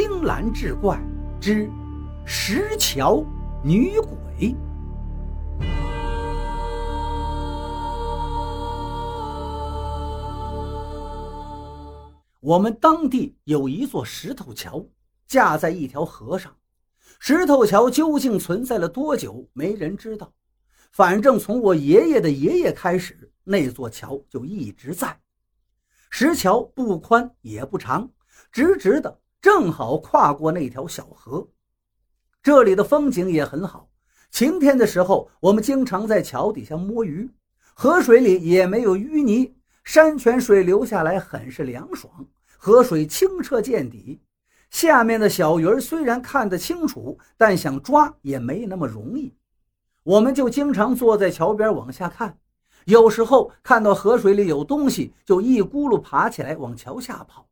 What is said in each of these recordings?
青蓝志怪之石桥女鬼。我们当地有一座石头桥，架在一条河上。石头桥究竟存在了多久，没人知道。反正从我爷爷的爷爷开始，那座桥就一直在。石桥不宽也不长，直直的，正好跨过那条小河。这里的风景也很好。晴天的时候，我们经常在桥底下摸鱼，河水里也没有淤泥，山泉水流下来很是凉爽，河水清澈见底。下面的小鱼儿虽然看得清楚，但想抓也没那么容易。我们就经常坐在桥边往下看。有时候看到河水里有东西，就一咕噜爬起来往桥下跑。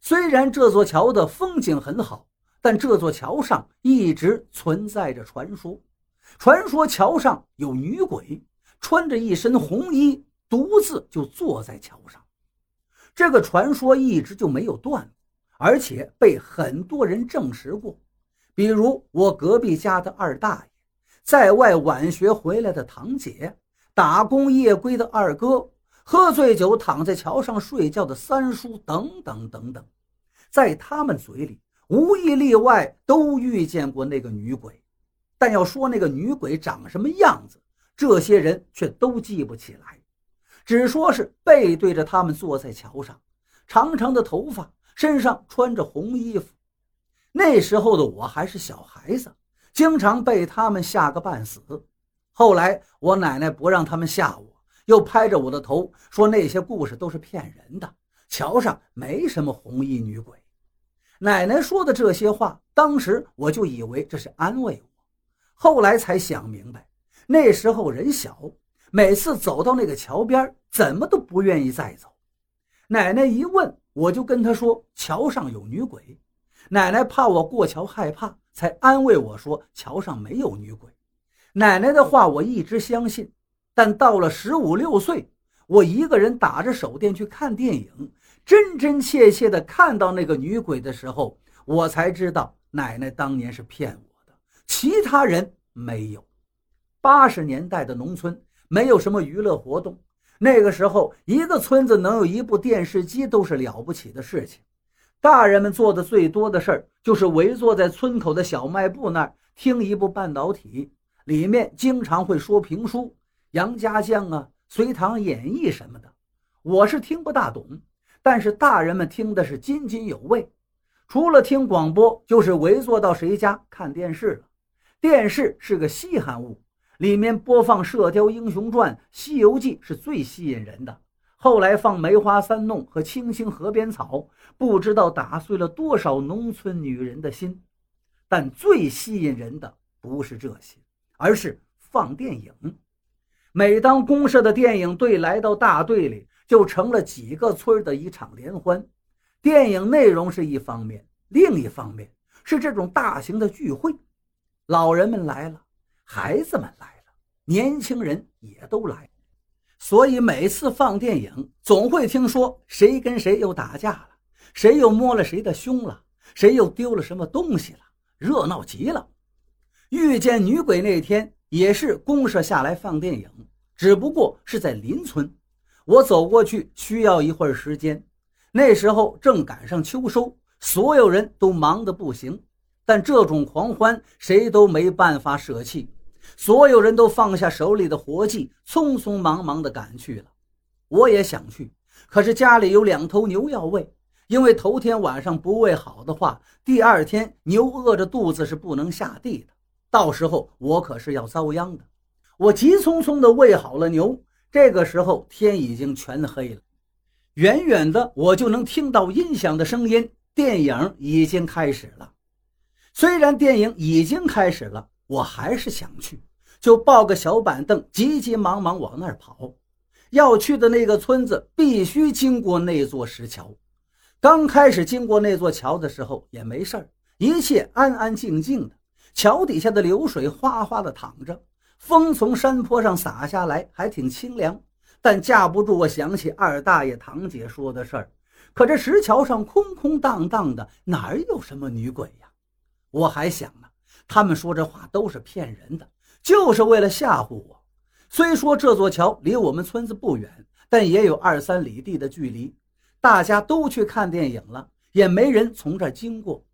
虽然这座桥的风景很好，但这座桥上一直存在着传说。传说桥上有女鬼，穿着一身红衣，独自就坐在桥上。这个传说一直就没有断，而且被很多人证实过，比如我隔壁家的二大爷，在外晚学回来的堂姐。打工夜归的二哥，喝醉酒躺在桥上睡觉的三叔，等等等等，在他们嘴里，无一例外都遇见过那个女鬼。但要说那个女鬼长什么样子，这些人却都记不起来，只说是背对着他们坐在桥上，长长的头发，身上穿着红衣服。那时候的我还是小孩子，经常被他们吓个半死。后来我奶奶不让他们吓我，又拍着我的头说那些故事都是骗人的，桥上没什么红衣女鬼。奶奶说的这些话，当时我就以为这是安慰我，后来才想明白，那时候人小，每次走到那个桥边，怎么都不愿意再走。奶奶一问，我就跟她说桥上有女鬼，奶奶怕我过桥害怕，才安慰我说桥上没有女鬼。奶奶的话我一直相信，但到了十五六岁，我一个人打着手电去看电影，真真切切的看到那个女鬼的时候，我才知道奶奶当年是骗我的，其他人没有。八十年代的农村没有什么娱乐活动，那个时候一个村子能有一部电视机都是了不起的事情。大人们做的最多的事儿就是围坐在村口的小卖部那儿听一部半导体。里面经常会说评书，《杨家将》啊，《隋唐演义》什么的，我是听不大懂，但是大人们听的是津津有味。除了听广播，就是围坐到谁家看电视了。电视是个稀罕物，里面播放《射雕英雄传》《西游记》是最吸引人的。后来放《梅花三弄》和《青青河边草》，不知道打碎了多少农村女人的心。但最吸引人的不是这些。而是放电影。每当公社的电影队来到大队里，就成了几个村的一场联欢。电影内容是一方面，另一方面是这种大型的聚会。老人们来了，孩子们来了，年轻人也都来。所以每次放电影，总会听说谁跟谁又打架了，谁又摸了谁的胸了，谁又丢了什么东西了，热闹极了。遇见女鬼那天也是公社下来放电影，只不过是在邻村。我走过去需要一会儿时间，那时候正赶上秋收，所有人都忙得不行。但这种狂欢谁都没办法舍弃，所有人都放下手里的活计，匆匆忙忙地赶去了。我也想去，可是家里有两头牛要喂，因为头天晚上不喂好的话，第二天牛饿着肚子是不能下地的。到时候我可是要遭殃的。我急匆匆地喂好了牛，这个时候天已经全黑了，远远的我就能听到音响的声音，电影已经开始了。虽然电影已经开始了，我还是想去，就抱个小板凳，急急忙忙往那儿跑。要去的那个村子必须经过那座石桥。刚开始经过那座桥的时候也没事儿，一切安安静静的。桥底下的流水哗哗的淌着，风从山坡上洒下来，还挺清凉。但架不住我想起二大爷、堂姐说的事儿，可这石桥上空空荡荡的，哪儿有什么女鬼呀？我还想呢，他们说这话都是骗人的，就是为了吓唬我。虽说这座桥离我们村子不远，但也有二三里地的距离。大家都去看电影了，也没人从这儿经过。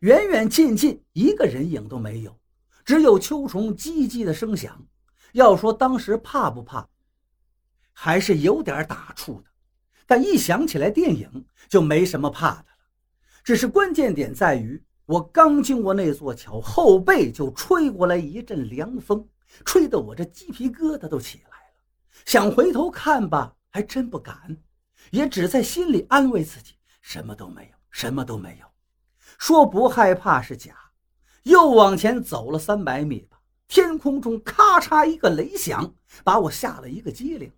远远近近，一个人影都没有，只有秋虫唧唧的声响。要说当时怕不怕，还是有点打怵的。但一想起来电影，就没什么怕的了。只是关键点在于，我刚经过那座桥，后背就吹过来一阵凉风，吹得我这鸡皮疙瘩都起来了。想回头看吧，还真不敢。也只在心里安慰自己，什么都没有，什么都没有。说不害怕是假。又往前走了三百米吧，天空中咔嚓一个雷响，把我吓了一个激灵。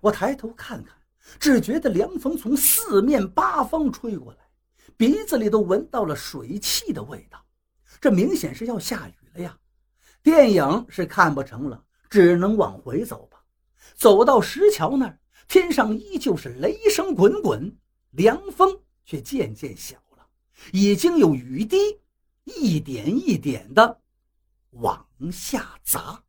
我抬头看看，只觉得凉风从四面八方吹过来，鼻子里都闻到了水汽的味道。这明显是要下雨了呀！电影是看不成了，只能往回走吧。走到石桥那儿。天上依旧是雷声滚滚，凉风却渐渐小，已经有雨滴一点一点的往下砸。